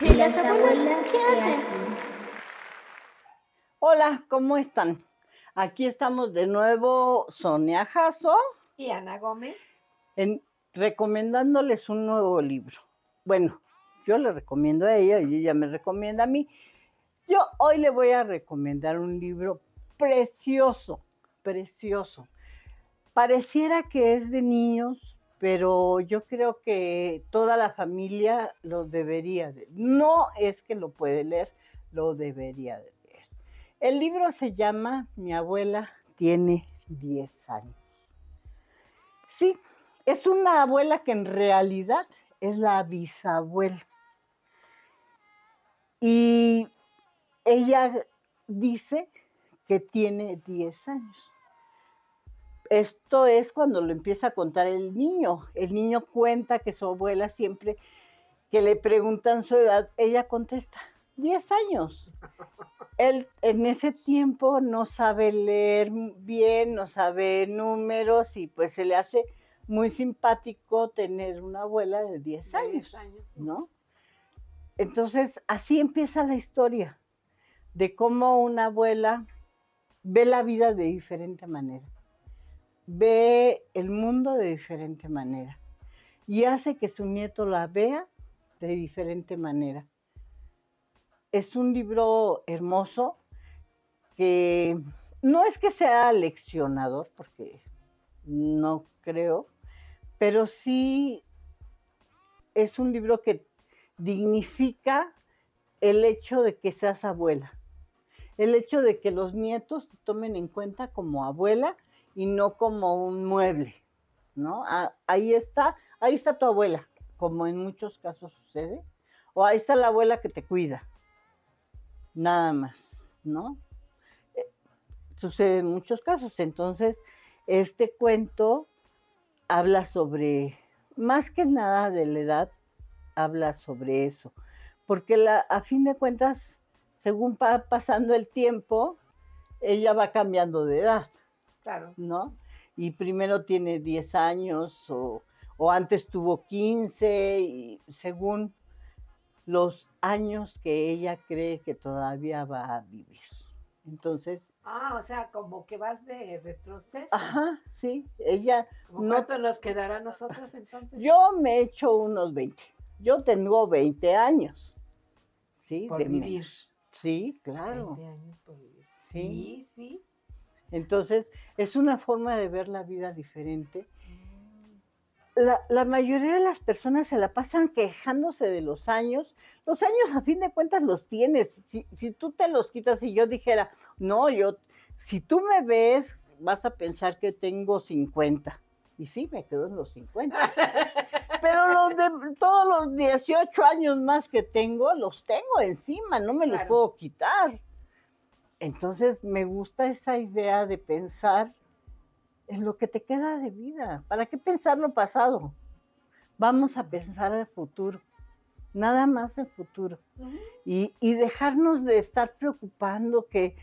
¿Y las abuelas qué hacen? Hola, ¿cómo están? Aquí estamos de nuevo Sonia Jasso Y Ana Gómez. en, recomendándoles un nuevo libro. Bueno, yo le recomiendo a ella y ella me recomienda a mí. Yo hoy le voy a recomendar un libro precioso, precioso. Pareciera que es de niños, pero yo creo que toda la familia lo debería de. No es que lo puede leer, lo debería de leer. El libro se llama Mi abuela tiene 10 años. Sí, es una abuela que en realidad es la bisabuela. Y ella dice que tiene 10 años. Esto es cuando lo empieza a contar el niño. El niño cuenta que su abuela siempre que le preguntan su edad, ella contesta, 10 años. Él en ese tiempo no sabe leer bien, no sabe números y pues se le hace muy simpático tener una abuela de 10 de años, 10 años. ¿no? Entonces, así empieza la historia de cómo una abuela ve la vida de diferente manera, ve el mundo de diferente manera y hace que su nieto la vea de diferente manera. Es un libro hermoso que no es que sea leccionador, porque no creo, pero sí es un libro que dignifica el hecho de que seas abuela, el hecho de que los nietos te tomen en cuenta como abuela y no como un mueble, ¿no? Ah, Ahí está, ahí está tu abuela, como en muchos casos sucede, o ahí está la abuela que te cuida, nada más, ¿no? Eh, Sucede en muchos casos, entonces este cuento habla sobre, más que nada de la edad, habla sobre eso, porque la, a fin de cuentas, según va pasando el tiempo, ella va cambiando de edad, Claro. ¿no? Y primero tiene 10 años o, o antes tuvo 15 y según los años que ella cree que todavía va a vivir. Entonces, Ah, o sea, como que vas de retroceso. ajá, sí, ella no ¿Cuánto nos quedará a nosotros entonces? Yo me he hecho unos 20. Yo tengo 20 años. ¿Sí? por de me- vivir. Sí, claro. 20 años por vivir. Sí. Sí, sí. Entonces, es una forma de ver la vida diferente. La, la mayoría de las personas se la pasan quejándose de los años. Los años, a fin de cuentas, los tienes. Si, si tú te los quitas y yo dijera, no, yo, si tú me ves, vas a pensar que tengo 50. Y sí, me quedo en los 50. Pero los de todos los 18 años más que tengo, los tengo encima, no me los puedo quitar. Entonces me gusta esa idea de pensar en lo que te queda de vida. ¿Para qué pensar lo pasado? Vamos a pensar el futuro, nada más el futuro. Y, y dejarnos de estar preocupando que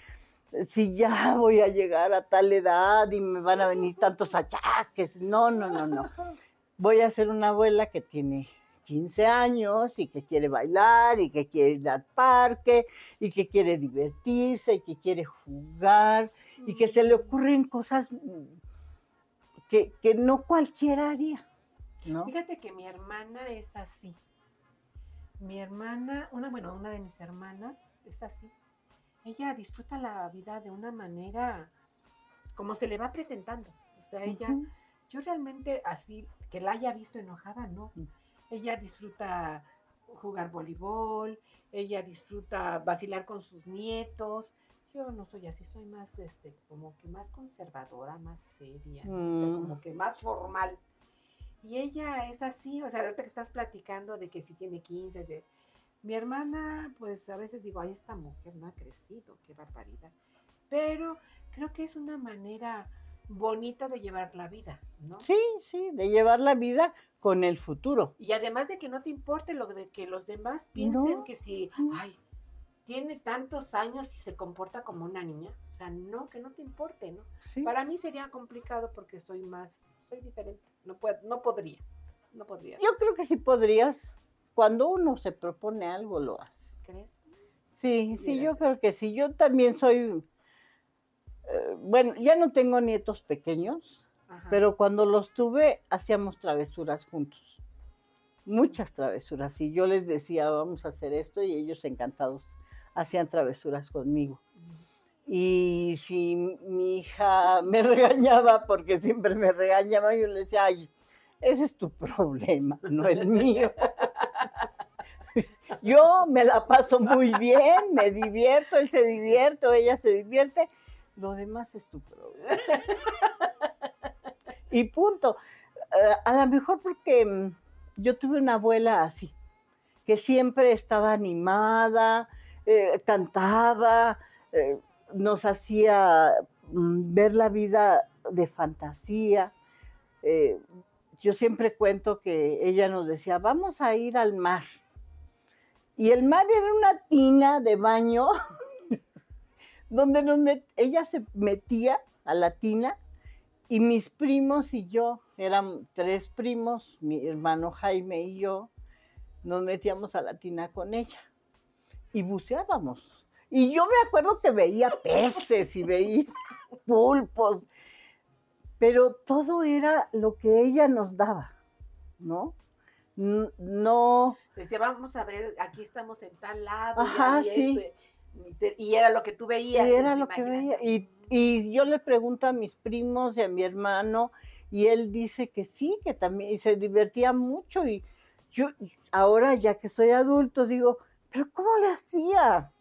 si ya voy a llegar a tal edad y me van a venir tantos achaques. No, no, no, no. Voy a ser una abuela que tiene 15 años y que quiere bailar y que quiere ir al parque y que quiere divertirse y que quiere jugar y que se le ocurren cosas mm, que, que no cualquiera haría. ¿no? Fíjate que mi hermana es así. Mi hermana, una, bueno, una de mis hermanas es así. Ella disfruta la vida de una manera como se le va presentando. O sea, ella, yo realmente así, que la haya visto enojada, no. Mm. Ella disfruta jugar voleibol, ella disfruta vacilar con sus nietos. Yo no soy así, soy más, este, como que más conservadora, más seria, o sea, Mm. como que más formal. Y ella es así, o sea, ahorita que estás platicando de que si tiene 15, de... Mi hermana, pues a veces digo, ay, esta mujer no ha crecido, qué barbaridad. Pero creo que es una manera bonita de llevar la vida, ¿no? Sí, sí, de llevar la vida con el futuro. Y además de que no te importe lo de que los demás piensen No. que si, ay, tiene tantos años y se comporta como una niña. O sea, no, que no te importe, ¿no? Sí. Para mí sería complicado porque soy más, soy diferente. No, puedo, no podría, no podría. Yo creo que sí podrías cuando uno se propone algo, lo hace. ¿Crees? Sí, sí, yo creo que sí. Yo también soy, eh, bueno, ya no tengo nietos pequeños, Ajá. pero cuando los tuve hacíamos travesuras juntos. Muchas travesuras. Y yo les decía, vamos a hacer esto, y ellos encantados hacían travesuras conmigo. Y si mi hija me regañaba, porque siempre me regañaba, yo le decía, ay, ese es tu problema, no el mío. Yo me la paso muy bien, me divierto, él se divierte ella se divierte, lo demás es tu problema. Y punto. Eh, a lo mejor porque mm, yo tuve una abuela así, que siempre estaba animada, eh, cantaba, eh, nos hacía mm, ver la vida de fantasía. Yo siempre cuento que ella nos decía, vamos a ir al mar. Y el mar era una tina de baño donde nos met- ella se metía a la tina y mis primos y yo, eran tres primos, mi hermano Jaime y yo, nos metíamos a la tina con ella y buceábamos. Y yo me acuerdo que veía peces y veía pulpos, pero todo era lo que ella nos daba, ¿no? No, Decía, vamos a ver, aquí estamos en tal lado. Ajá, y, sí. esto", y te- y era lo que tú veías. Y era lo que veía. Y, y yo le pregunto a mis primos y a mi hermano, y él dice que sí, que también, y se divertía mucho. Y yo, ahora ya que soy adulto, digo, pero ¿cómo le hacía?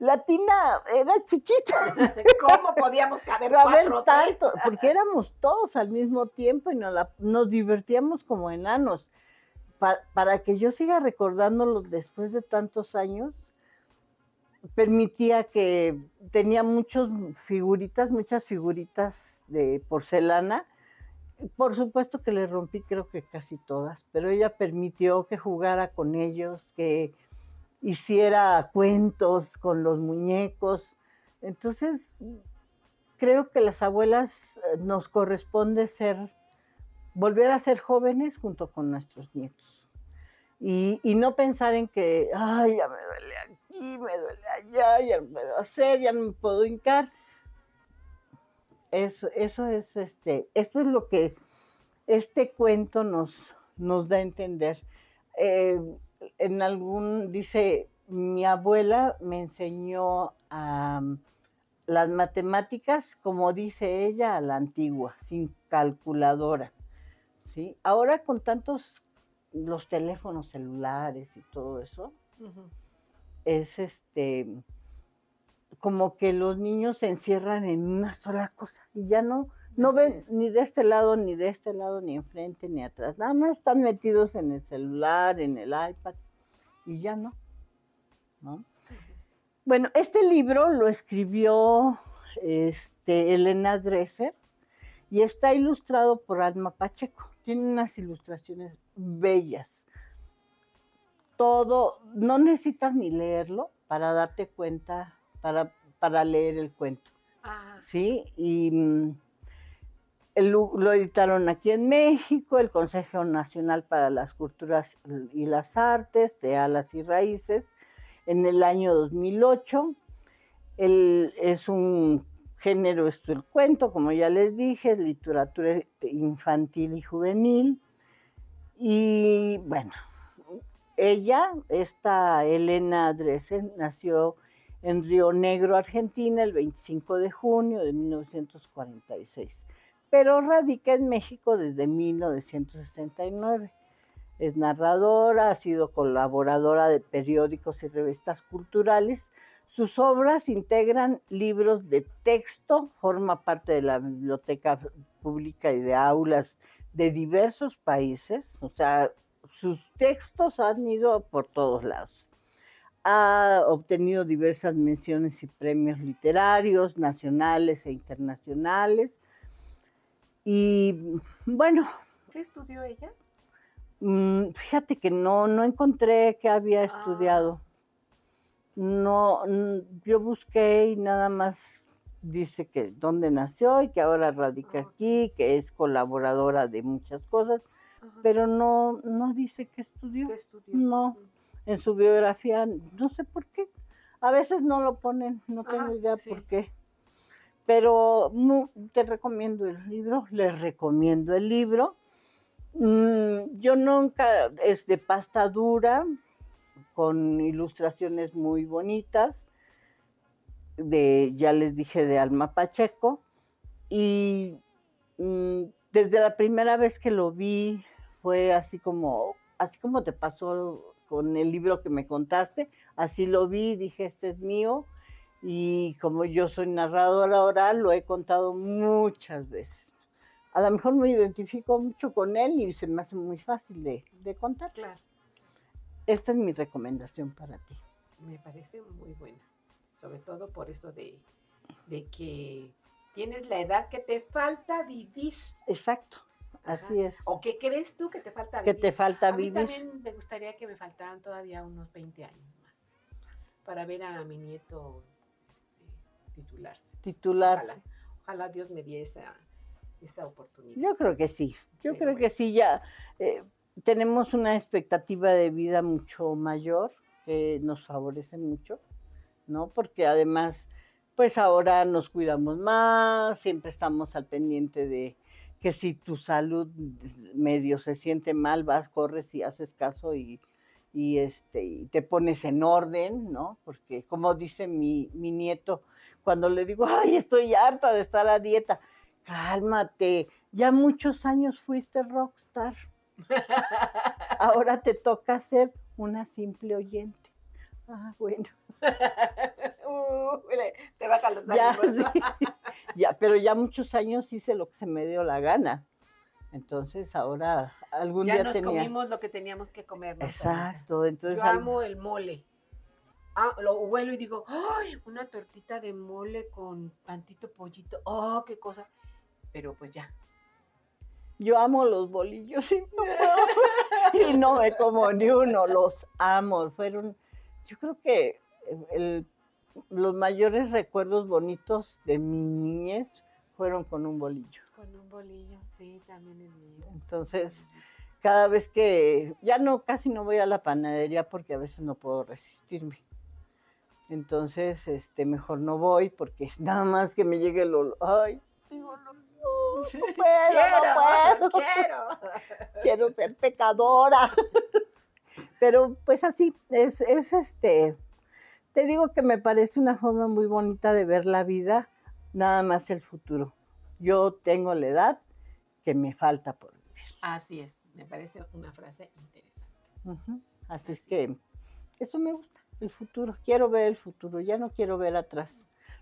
La tina era chiquita, ¿Cómo podíamos caber cuatro tres? tanto, porque éramos todos al mismo tiempo y nos, la- nos divertíamos como enanos. Pa- para que yo siga recordándolo después de tantos años, permitía que tenía muchas figuritas, muchas figuritas de porcelana. Por supuesto que le rompí creo que casi todas, pero ella permitió que jugara con ellos, que hiciera cuentos con los muñecos. Entonces, creo que las abuelas eh, nos corresponde ser, volver a ser jóvenes junto con nuestros nietos. Y, y no pensar en que, ay, ya me duele me duele allá, ya no puedo hacer, ya no me puedo hincar. Eso, eso es este, esto es lo que este cuento nos, nos da a entender. Eh, en algún, dice, mi abuela me enseñó a las matemáticas, como dice ella, a la antigua, sin calculadora. ¿sí? Ahora con tantos los teléfonos celulares y todo eso. Es este como que los niños se encierran en una sola cosa y ya no no ven ni de este lado ni de este lado ni enfrente ni atrás. Nada más están metidos en el celular en el iPad y ya no ¿no? bueno este libro lo escribió este Elena Dresser y está ilustrado por Alma Pacheco. Tiene unas ilustraciones bellas todo, no necesitas ni leerlo para darte cuenta, para, para leer el cuento, Ah, ¿sí? Y mm, el lo editaron aquí en México, el Consejo Nacional para las Culturas y las Artes, de Alas y Raíces, en el año 2008. El- es un género, esto el cuento, como ya les dije, es literatura infantil y juvenil. Y bueno, ella, esta Elena Dresen, nació en Río Negro, Argentina, el 25 de junio de 1946, pero radica en México desde 1969. Es narradora, ha sido colaboradora de periódicos y revistas culturales. Sus obras integran libros de texto, forma parte de la biblioteca pública y de aulas de diversos países, o sea, sus textos han ido por todos lados. Ha obtenido diversas menciones y premios literarios, nacionales e internacionales. Y bueno, ¿Qué estudió ella? mm, fíjate que no, no encontré que había Ah. estudiado. No, yo busqué y nada más dice que dónde nació y que ahora radica Ah. aquí, que es colaboradora de muchas cosas, Ajá. pero no, no dice que estudió. ¿Qué estudió? No. En su biografía, no sé por qué. A veces no lo ponen, no tengo idea sí. por qué. Pero te recomiendo el libro, les recomiendo el libro. Mm, yo nunca, es de pasta dura, con ilustraciones muy bonitas, de, ya les dije, de Alma Pacheco. Y desde la primera vez que lo vi, fue así como, así como te pasó con el libro que me contaste, así lo vi, dije, este es mío. Y como yo soy narradora oral, lo he contado muchas veces. A lo mejor me identifico mucho con él y se me hace muy fácil de, de contar. Claro, Esta es mi recomendación para ti. me parece muy buena. Sobre todo por eso de, de que tienes la edad que te falta vivir. Exacto, Ajá. así es. ¿O qué crees tú que te falta Que vivir? te falta a mí vivir. también me gustaría que me faltaran todavía unos 20 años más para ver a mi nieto eh, titularse. Titular. Ojalá, ojalá Dios me diera esa, esa oportunidad. Yo creo que sí, yo Pero creo bueno. que sí, ya eh, tenemos una expectativa de vida mucho mayor que nos favorece mucho, ¿no? Porque además, pues ahora nos cuidamos más, siempre estamos al pendiente de que si tu salud medio se siente mal, vas, corres y haces caso y, y, este, y te pones en orden, ¿no? Porque como dice mi, mi nieto, cuando le digo, ay, estoy harta de estar a dieta, cálmate, ya muchos años fuiste rockstar, ahora te toca ser una simple oyente. Ah, bueno, Uh, te bajan los ya, ánimos. sí, ya, pero ya muchos años hice lo que se me dio la gana. Entonces ahora algún Ya día nos tenía. comimos lo que teníamos que. Anita. Exacto, entonces Yo al- amo el mole. Ah, lo huelo y digo, ¡ay! Una tortita de mole con tantito pollito. ¡Oh, qué cosa! Pero pues ya. yo amo los bolillos y no, y no me como ni uno, los amo. Fueron, yo creo que el- los mayores recuerdos bonitos de mi niñez fueron con un bolillo. Con un bolillo, sí, también el mío. Entonces, cada vez que ya no casi no voy a la panadería porque a veces no puedo resistirme. Entonces, este mejor no voy porque nada más que me llegue el olor. Ay, digo, no, no, no puedo, quiero, no puedo. quiero. Quiero ser pecadora. Pero pues así, es, es este, te digo que me parece una forma muy bonita de ver la vida, nada más el futuro. Yo tengo la edad que me falta por vivir. Así es, me parece una frase interesante. Así es que eso me gusta, el futuro. Quiero ver el futuro, ya no quiero ver atrás.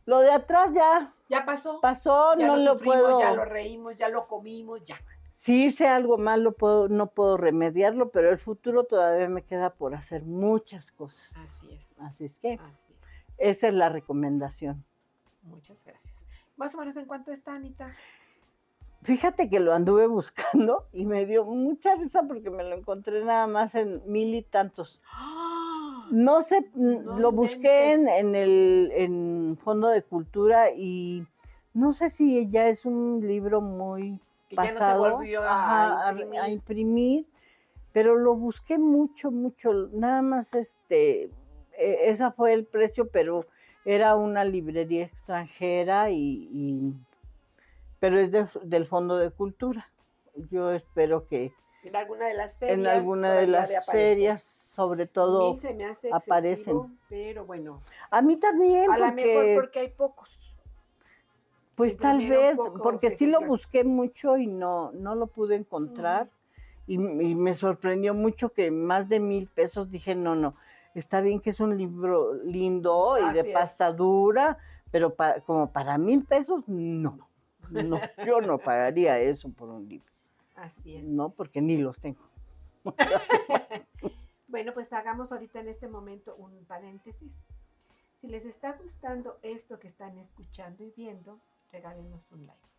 Lo de atrás ya Ya pasó. pasó, ya no lo, lo sufrimos, puedo. ya lo reímos, ya lo comimos, ya. Si hice algo malo, puedo, no puedo remediarlo, pero el futuro todavía me queda por hacer muchas cosas. Así es. Así es que Así es. esa es la recomendación. Muchas gracias. Más o menos en cuánto está, Anita. Fíjate que lo anduve buscando y me dio mucha risa porque me lo encontré nada más en mil y tantos. ¡Ah! No sé, No lo busqué en, en el en Fondo de Cultura y no sé si ya es un libro muy Que ya no se pasado volvió a a, imprimir. a imprimir, pero lo busqué mucho, mucho. Nada más este, eh, esa fue el precio, pero era una librería extranjera y, y- pero es de- del Fondo de Cultura. Yo espero que En alguna de las ferias. en alguna de las ferias, sobre A todo, mí se me hace aparecen. pero bueno. a mí también, A lo mejor porque hay pocos. Pues tal vez, porque sí lo busqué mucho y no, no lo pude encontrar. y, y me sorprendió mucho que más de mil pesos dije, no, no, está bien que es un libro lindo y de es. pasta dura, pero pa- como para mil pesos, no. No, yo no pagaría eso por un libro, Así es. no, porque ni los tengo. Bueno, pues hagamos ahorita en este momento un paréntesis. Si les está gustando esto que están escuchando y viendo, regálenos un like.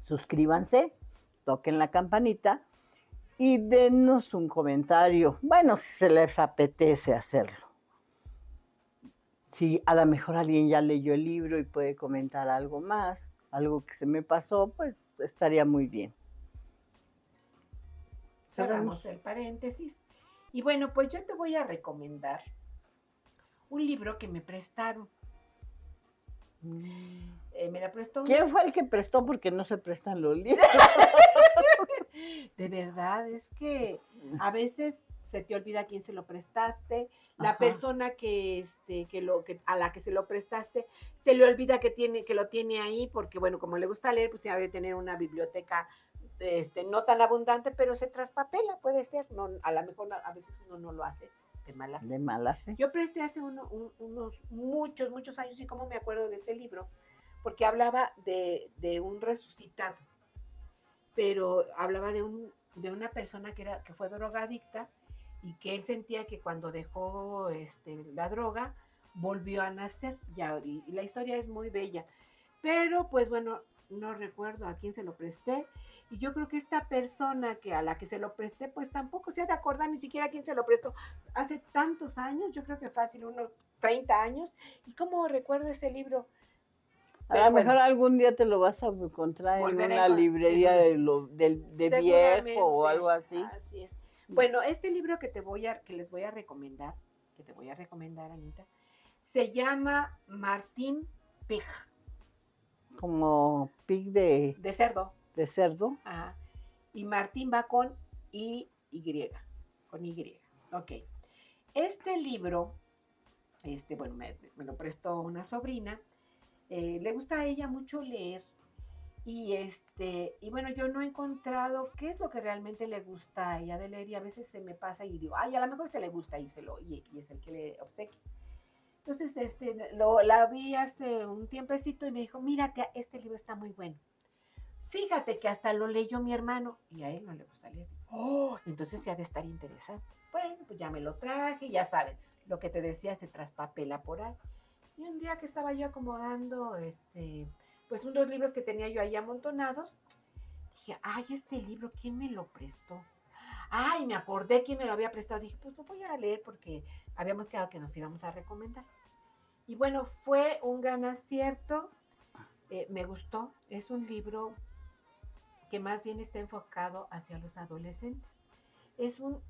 Suscríbanse, toquen la campanita y denos un comentario. Bueno, si se les apetece hacerlo. Si a lo mejor alguien ya leyó el libro y puede comentar algo más, algo que se me pasó, pues estaría muy bien. cerramos el paréntesis. Y bueno, pues yo te voy a recomendar un libro que me prestaron. Eh, me la prestó ¿Quién fue el que prestó? Porque no se prestan los libros. De verdad, es que a veces se te olvida quién se lo prestaste, la Ajá. persona que este que lo que a la que se lo prestaste se le olvida que tiene que lo tiene ahí porque bueno, como le gusta leer, pues tiene de tener una biblioteca este no tan abundante, pero se traspapela, puede ser, no a lo mejor a veces uno no lo hace de mala fe. De mala fe. Yo presté hace uno- un- unos muchos, muchos años y cómo me acuerdo de ese libro, porque hablaba de, de un resucitado, pero hablaba de, un, de una persona que, era, que fue drogadicta y que él sentía que cuando dejó este, la droga volvió a nacer. Ya, y, y la historia es muy bella. Pero pues bueno, no recuerdo a quién se lo presté. Y yo creo que esta persona que a la que se lo presté, pues tampoco se ha de acordar ni siquiera a quién se lo prestó hace tantos años, yo creo que fácil, unos 30 años. ¿Y cómo recuerdo ese libro? A lo bueno. mejor algún día te lo vas a encontrar en una librería de, lo, viejo o algo así. Así es. Bueno, este libro que te voy a, que les voy a recomendar, que te voy a recomendar, Anita, se llama Martín Pig, Como pig de, de cerdo. De cerdo. Y Martín va con I, Y, con Y. Ok. Este libro, este, bueno, me, me lo prestó una sobrina. eh, le gusta a ella mucho leer. Y este, y bueno, yo no he encontrado qué es lo que realmente le gusta a ella de leer. Y a veces se me pasa y digo, ay, a lo mejor este le gusta y se lo, y, y es el que le obsequia. Entonces, este, lo, la vi hace un tiempecito y me dijo, mírate, este libro está muy bueno. Fíjate que hasta lo leyó mi hermano y a él no le gusta leer. Oh, entonces se ha de estar interesante. Bueno, pues ya me lo traje, ya saben, lo que te decía se traspapela por ahí. Y un día que estaba yo acomodando, este, pues unos libros que tenía yo ahí amontonados, dije, ay, este libro, ¿quién me lo prestó? Ay, me acordé quién me lo había prestado. Dije, pues lo voy a leer porque habíamos quedado que nos íbamos a recomendar. Y bueno, fue un gran acierto. eh, me gustó. Es un libro que más bien está enfocado hacia los adolescentes. Es un,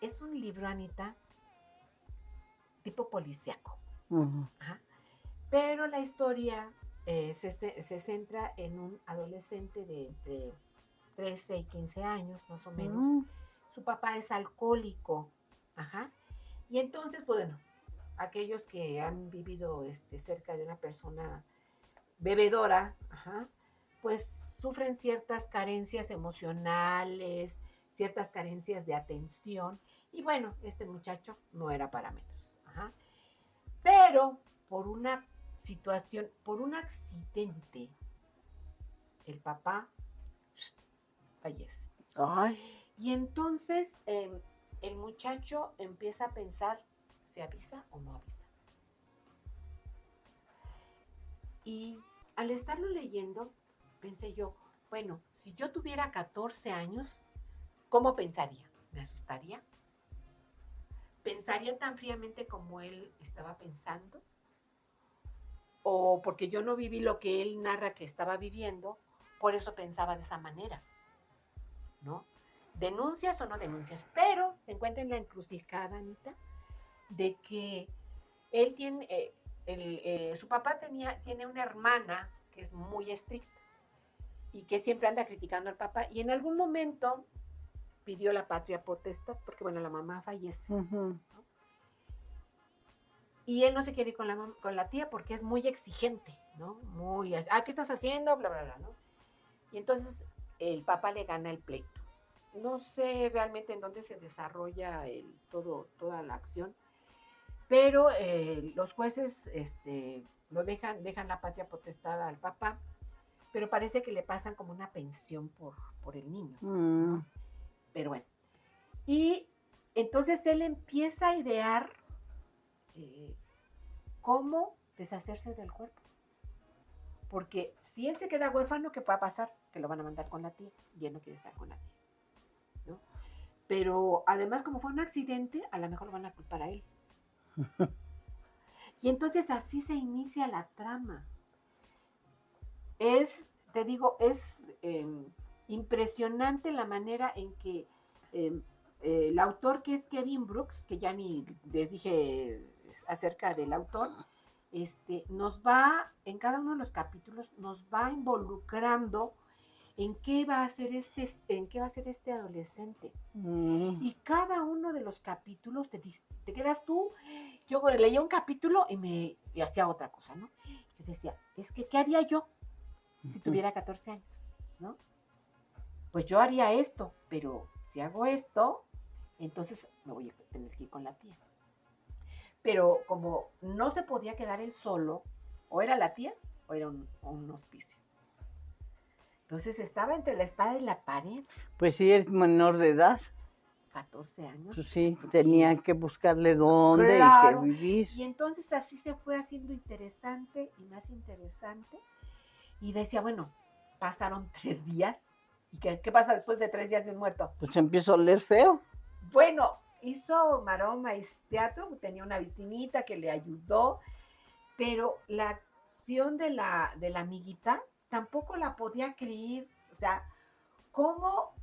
es un libro, Anita, tipo policíaco. Ajá. Pero la historia eh, se, se- se centra en un adolescente de entre 13 y 15 años, más o menos. Mm. Su papá es alcohólico. Ajá. Y entonces, pues, bueno, aquellos que han vivido este, cerca de una persona bebedora, ajá, pues sufren ciertas carencias emocionales, ciertas carencias de atención. Y bueno, este muchacho no era para menos. Ajá. Pero por una situación, por un accidente, el papá fallece. Ay, Y entonces em, el muchacho empieza a pensar, ¿se avisa o no avisa? Y al estarlo leyendo, pensé yo, bueno, si yo tuviera 14 años, ¿cómo pensaría? ¿Me asustaría? ¿Pensaría tan fríamente como él estaba pensando? O porque yo no viví lo que él narra que estaba viviendo, por eso pensaba de esa manera, ¿no? denuncias o no denuncias, pero se encuentra en la encrucijada, Anita, de que él tiene, eh, eh, su papá tenía, tiene una hermana que es muy estricta y que siempre anda criticando al papá y en algún momento pidió la patria potestad, porque bueno, la mamá fallece ujú. y él no se quiere ir con la, con la tía porque es muy exigente, ¿no? Muy, ah, ¿qué estás haciendo? Bla, bla, bla, ¿no? Y entonces el papá le gana el pleito. No sé realmente en dónde se desarrolla el, todo, toda la acción, pero eh, los jueces este, lo dejan, dejan la patria potestad al papá, pero parece que le pasan como una pensión por, por el niño. Mm. Pero bueno. Y entonces él empieza a idear eh, cómo deshacerse del cuerpo. Porque si él se queda huérfano, ¿qué va a pasar? Que lo van a mandar con la tía y él no quiere estar con la tía. ¿no? Pero además, como fue un accidente, a lo mejor lo van a culpar a él. Y entonces así se inicia la trama. Es, te digo, es eh, impresionante la manera en que eh, eh, el autor que es Kevin Brooks, que ya ni les dije acerca del autor, este, nos va, en cada uno de los capítulos, nos va involucrando en qué va a hacer este, en qué va a ser este adolescente. Mm. Y cada uno de los capítulos te, te quedas tú. Yo leía un capítulo y me y hacía otra cosa, ¿no? Yo decía, es que, ¿qué haría yo si tuviera 14 años, ¿no? Pues yo haría esto, pero si hago esto, entonces me voy a tener que ir con la tía. Pero como no se podía quedar él solo, o era la tía o era un, un hospicio. Entonces estaba entre la espada y la pared, Pues sí, es menor de edad. 14 años. Pues sí, pues, tenían que buscarle dónde Claro. y que vivir. Y entonces así se fue haciendo interesante y más interesante. Y decía, bueno, pasaron tres días. ¿Y qué, qué pasa después de tres días de un muerto? Pues empiezo a oler feo. Bueno, hizo maroma y teatro, tenía una vecinita que le ayudó, pero la acción de la, de la amiguita tampoco la podía creer. O sea, ¿cómo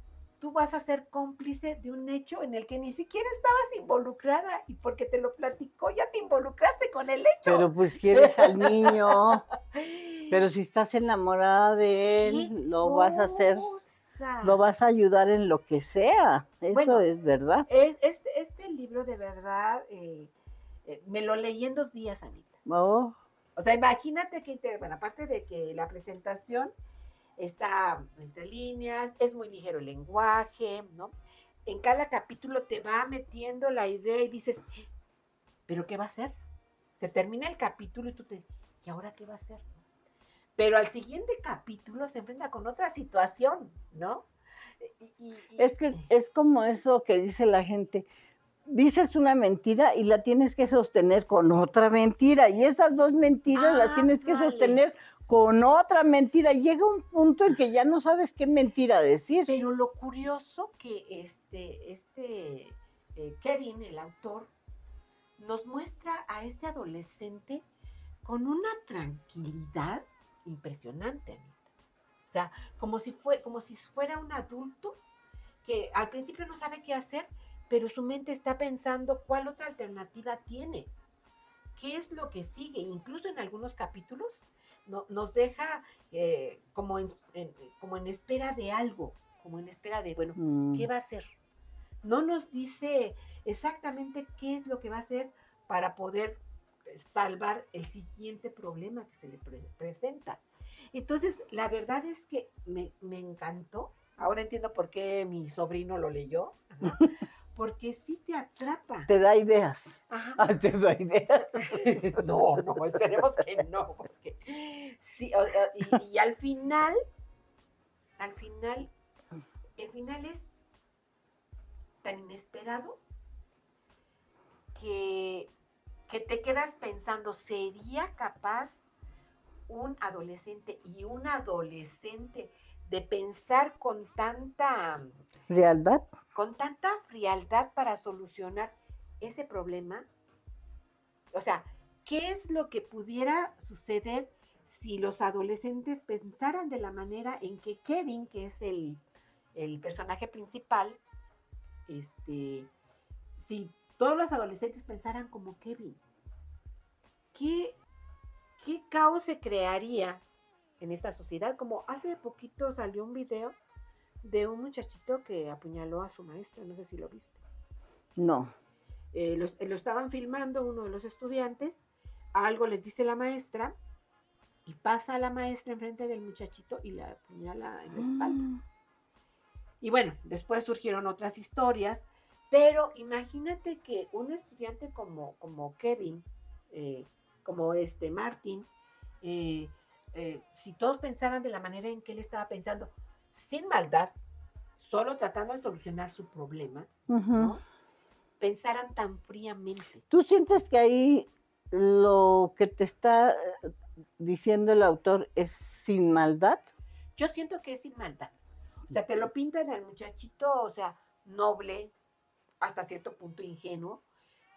tú vas a ser cómplice de un hecho en el que ni siquiera estabas involucrada y porque te lo platicó ya te involucraste con el hecho? Pero pues quieres al niño. Pero si estás enamorada de ¡Qué él, lo vas a hacer, lo vas a ayudar en lo que sea. Eso Bueno, es verdad. Es- este, este libro de verdad eh, eh, me lo leí en dos días, Anita. Oh, O sea, imagínate que, bueno, aparte de que la presentación está entre líneas, es muy ligero el lenguaje, ¿no? En cada capítulo te va metiendo la idea y dices, ¿pero qué va a hacer? Se termina el capítulo y tú te, ¿y ahora qué va a hacer? Pero al siguiente capítulo se enfrenta con otra situación, ¿no? Y- y- y- es que es como eso que dice la gente. Dices una mentira y la tienes que sostener con otra mentira. Y esas dos mentiras las tienes que sostener con otra mentira. Llega un punto en que ya no sabes qué mentira decir. Pero lo curioso que este, este eh, Kevin, el autor, nos muestra a este adolescente con una tranquilidad impresionante, Anita. O sea, como si, fue, como si fuera un adulto que al principio no sabe qué hacer, pero su mente está pensando cuál otra alternativa tiene. ¿Qué es lo que sigue? Incluso en algunos capítulos no- nos deja eh, como, en, en- como en espera de algo, como en espera de, bueno, Mm. ¿qué va a hacer? No nos dice exactamente qué es lo que va a hacer para poder eh, salvar el siguiente problema que se le pre- presenta. Entonces, la verdad es que me, me encantó. Ahora entiendo por qué mi sobrino lo leyó. Porque sí te atrapa. Te da ideas. Ajá. Te da ideas. No, no, esperemos que no, porque sí, o- o- y, y al final, al final, el final es tan inesperado que, que te quedas pensando, ¿sería capaz un adolescente y un adolescente de pensar con tanta Realidad. con tanta frialdad para solucionar ese problema? O sea, ¿qué es lo que pudiera suceder si los adolescentes pensaran de la manera en que Kevin, que es el, el personaje principal, este, si todos los adolescentes pensaran como Kevin? ¿Qué, qué caos se crearía en esta sociedad? Como hace poquito salió un video de un muchachito que apuñaló a su maestra, no sé si lo viste. No. Eh, los- eh, lo estaban filmando uno de los estudiantes, algo les dice la maestra y pasa a la maestra enfrente del muchachito y la apuñala en la espalda. Mm. Y bueno, después surgieron otras historias, pero imagínate que un estudiante como, como Kevin, eh, como este Martin, eh, eh, si todos pensaran de la manera en que él estaba pensando, sin maldad, solo tratando de solucionar su problema. ¿no? pensaran tan fríamente. ¿Tú sientes que ahí lo que te está eh, diciendo el autor es sin maldad? Yo siento que es sin maldad. O sea, te lo pintan al muchachito, o sea, noble, hasta cierto punto ingenuo,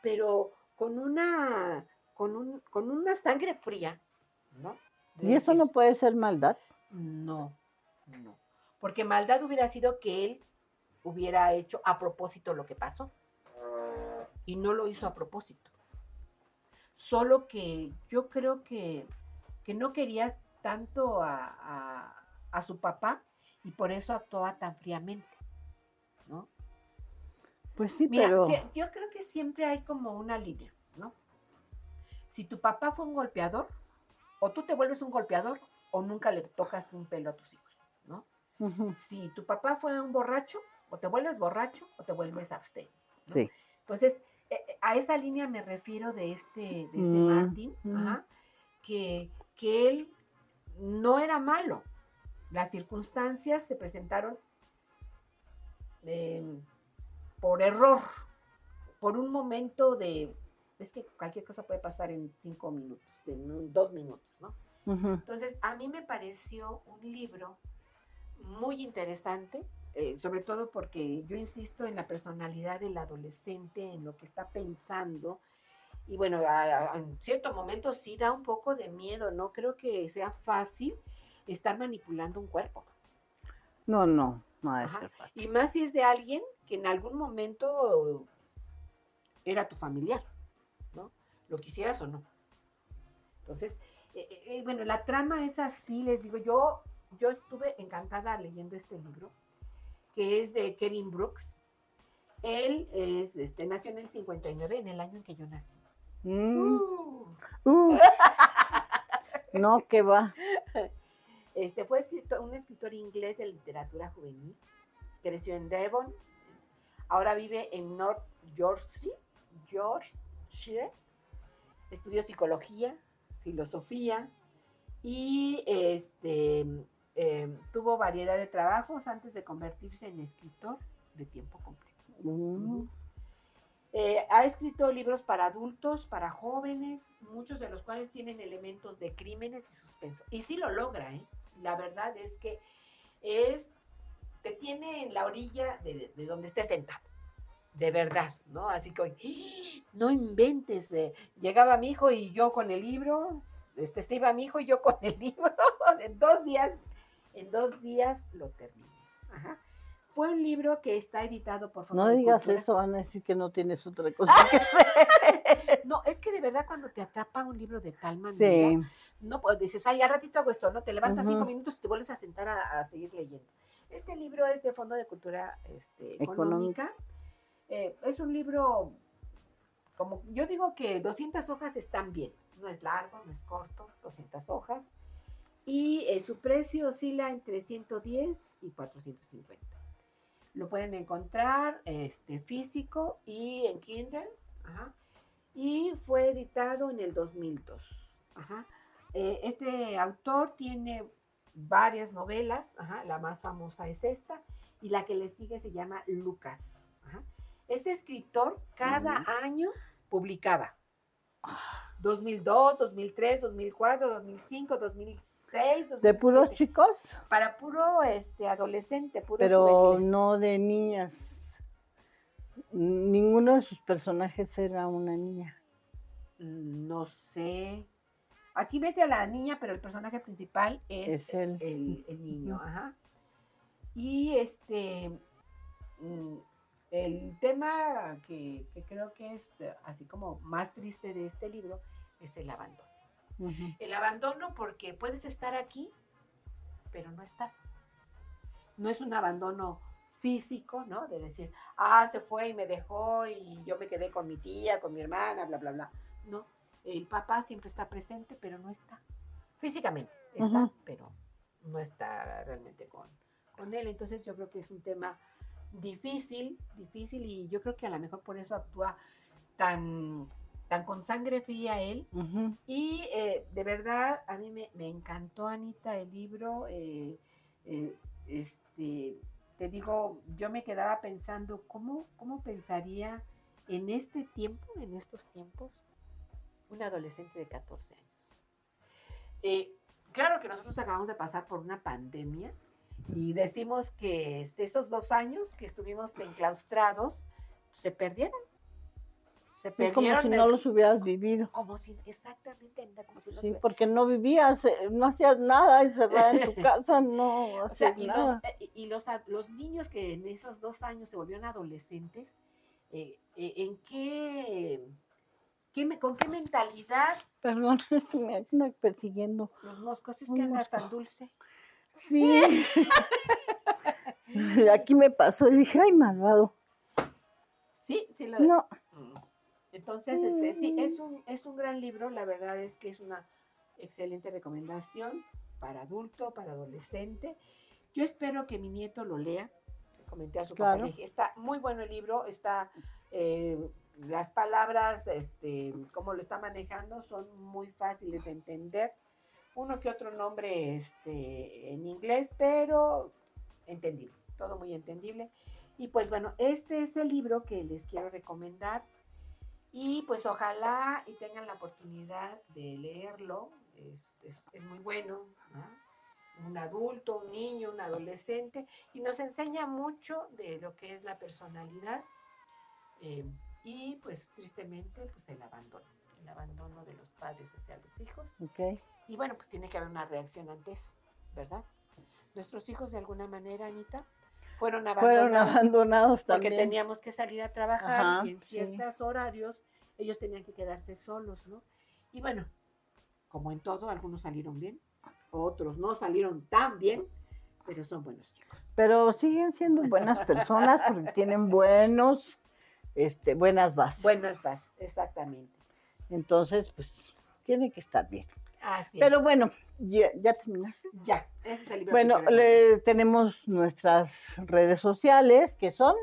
pero con una, con un, con una sangre fría, ¿no? De ¿Y eso no puede ser maldad? No, no. Porque maldad hubiera sido que él hubiera hecho a propósito lo que pasó. Y no lo hizo a propósito. Solo que yo creo que, que no quería tanto a, a- a su papá y por eso actuaba tan fríamente. ¿no? Pues sí, Mira, pero yo creo que siempre hay como una línea, ¿no? Si tu papá fue un golpeador, o tú te vuelves un golpeador, o nunca le tocas un pelo a tus hijos, ¿no? Si tu papá fue un borracho, o te vuelves borracho, o te vuelves abstemio. ¿no? sí. Entonces, eh, eh, a esa línea me refiero de este, de este Mm, Martin, mm. ajá, que, que él no era malo. Las circunstancias se presentaron eh, por error, por un momento de... Es que cualquier cosa puede pasar en cinco minutos, en dos minutos, ¿no? Entonces, a mí me pareció un libro muy interesante, eh, sobre todo porque yo insisto en la personalidad del adolescente, en lo que está pensando. Y bueno, en cierto momento sí da un poco de miedo, no creo que sea fácil estar manipulando un cuerpo. No, no, no. Y más si es de alguien que en algún momento era tu familiar. Lo quisieras o no. Entonces, eh, eh, eh, bueno, la trama es así, les digo, yo, yo estuve encantada leyendo este libro, que es de Kevin Brooks. Él es, este, nació en el 59, en el año en que yo nací. Mm, Uh. uh. No, que va. Este, fue escritor, un escritor inglés de literatura juvenil. Creció en Devon. Ahora vive en North Yorkshire. Yorkshire. Estudió psicología, filosofía y este, em, tuvo variedad de trabajos antes de convertirse en escritor de tiempo completo. Mm, Eh, ha escrito libros para adultos, para jóvenes, muchos de los cuales tienen elementos de crímenes y suspenso. Y sí lo logra, ¿eh? La verdad es que es, te tiene en la orilla de, de donde estés sentado. De verdad, ¿no? Así que, ¡Ah! no inventes. de- llegaba mi hijo y yo con el libro, este, se iba mi hijo y yo con el libro. En dos días, en dos días lo terminé. Ajá. Fue un libro que está editado por No digas Cultura. eso, van a decir que no tienes otra cosa que hacer. No, es que de verdad cuando te atrapa un libro de tal manera, Sí. no pues, dices, ay, a ratito hago esto, ¿no? Te levantas cinco minutos y te vuelves a sentar a, a seguir leyendo. Este libro es de Fondo de Cultura este, Económica. Económica. Eh, es un libro, como yo digo que 200 hojas están bien. No es largo, no es corto, 200 hojas. Y eh, su precio oscila entre 110 y 450. Lo pueden encontrar este, físico y en Kindle. Ajá y fue editado en el 2002. Ajá. Eh, este autor tiene varias novelas, la más famosa es esta, y la que le sigue se llama Lucas. Este escritor cada Ujú. año publicaba. 2002, 2003, 2004, 2005, 2006, ¿De puros 2007. chicos? Para puro este, adolescente, puros Pero juveniles. no de niñas. Ninguno de sus personajes era una niña. Mm, No sé. Aquí mete a la niña, pero el personaje principal es, el, el niño. Ajá. Y este. El tema que, que creo que es eh, así como más triste de este libro es el abandono. El abandono porque puedes estar aquí, pero no estás. No es un abandono físico, ¿no? De decir, ah, se fue y me dejó y yo me quedé con mi tía, con mi hermana, bla, bla, bla. No, el papá siempre está presente, pero no está. Físicamente está, pero no está realmente con, con él. Entonces yo creo que es un tema difícil, difícil y yo creo que a lo mejor por eso actúa tan, tan con sangre fría él, y eh, de verdad, a mí me, me encantó, Anita, el libro. eh, eh, este, te digo, yo me quedaba pensando, ¿cómo, ¿cómo pensaría en este tiempo, en estos tiempos, un adolescente de 14 años? Claro que nosotros acabamos de pasar por una pandemia y decimos que este, esos dos años que estuvimos enclaustrados se perdieron. Se Es como perdieron si el- no los hubieras vivido. como si, exactamente, como si no Sí, porque no vivías, eh, no hacías nada encerrada en tu casa, no O sea, hacías y, los, nada. eh, y los, ad- los niños que en esos dos años se volvieron adolescentes, eh, eh, ¿en qué, qué me- con qué mentalidad Perdón, es que me andan persiguiendo. los moscos es que andas tan dulce? Sí. Aquí me pasó y dije, ay, malvado. Sí, sí lo No. Entonces, este, sí, es un, es un gran libro, la verdad es que es una excelente recomendación para adulto, para adolescente. Yo espero que mi nieto lo lea. Le comenté a su papá, Claro. le dije, está muy bueno el libro, está, eh, las palabras, este, como lo está manejando, son muy fáciles de entender. Uno que otro nombre este, en inglés, pero entendible, todo muy entendible. Y pues bueno, este es el libro que les quiero recomendar. Y pues ojalá y tengan la oportunidad de leerlo. Es, es- es muy bueno. ¿no? Un adulto, un niño, un adolescente. Y nos enseña mucho de lo que es la personalidad. eh, y pues tristemente pues el abandono. El abandono de los padres hacia los hijos. Y bueno, pues tiene que haber una reacción ante eso, ¿verdad? Nuestros hijos de alguna manera, Anita, fueron abandonados. Fueron abandonados Porque también. teníamos que salir a trabajar Ajá, y en sí. ciertos horarios ellos tenían que quedarse solos, ¿no? Y bueno, como en todo, algunos salieron bien, otros no salieron tan bien, pero son buenos chicos. Pero siguen siendo buenas personas porque tienen buenos, este, buenas bases. Buenas bases, exactamente. Entonces, pues, tiene que estar bien. Así Pero bueno, ya, ya terminaste. Ya, ese es el libro. Bueno, le, tenemos nuestras redes sociales que son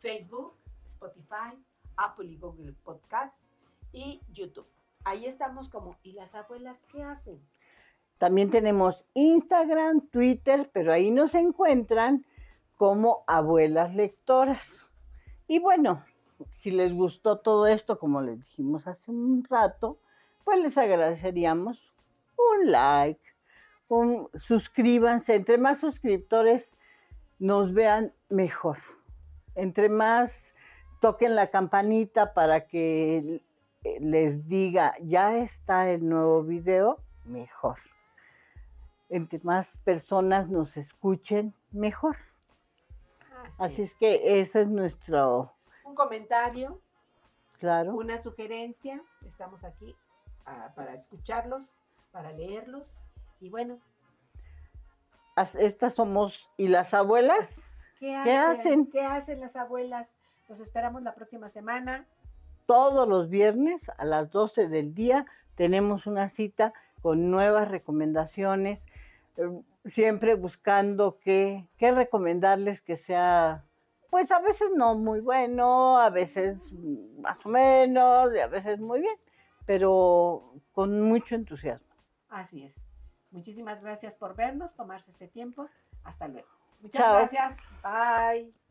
Facebook, Spotify, Apple y Google Podcasts y YouTube. Ahí estamos como, ¿y las abuelas qué hacen? También tenemos Instagram, Twitter, pero ahí nos encuentran como abuelas lectoras. Y bueno, si les gustó todo esto, como les dijimos hace un rato, pues les agradeceríamos un like, un suscríbanse. Entre más suscriptores nos vean mejor. Entre más toquen la campanita para que eh, les diga, ya está el nuevo video, mejor. Entre más personas nos escuchen, mejor. Así es que ese es nuestro, comentario, claro. una sugerencia, estamos aquí ah, para escucharlos, para leerlos. Y bueno, As- Estas somos, y las abuelas, ¿qué, ¿Qué hacen? ¿Qué hacen las abuelas? Los esperamos la próxima semana. todos los viernes a las 12 del día tenemos una cita con nuevas recomendaciones, eh, siempre buscando qué, qué recomendarles que sea, pues a veces no muy bueno, a veces más o menos, y a veces muy bien, pero con mucho entusiasmo. Así es. Muchísimas gracias por vernos, tomarse ese tiempo. Hasta luego. Muchas Chao. gracias. Bye.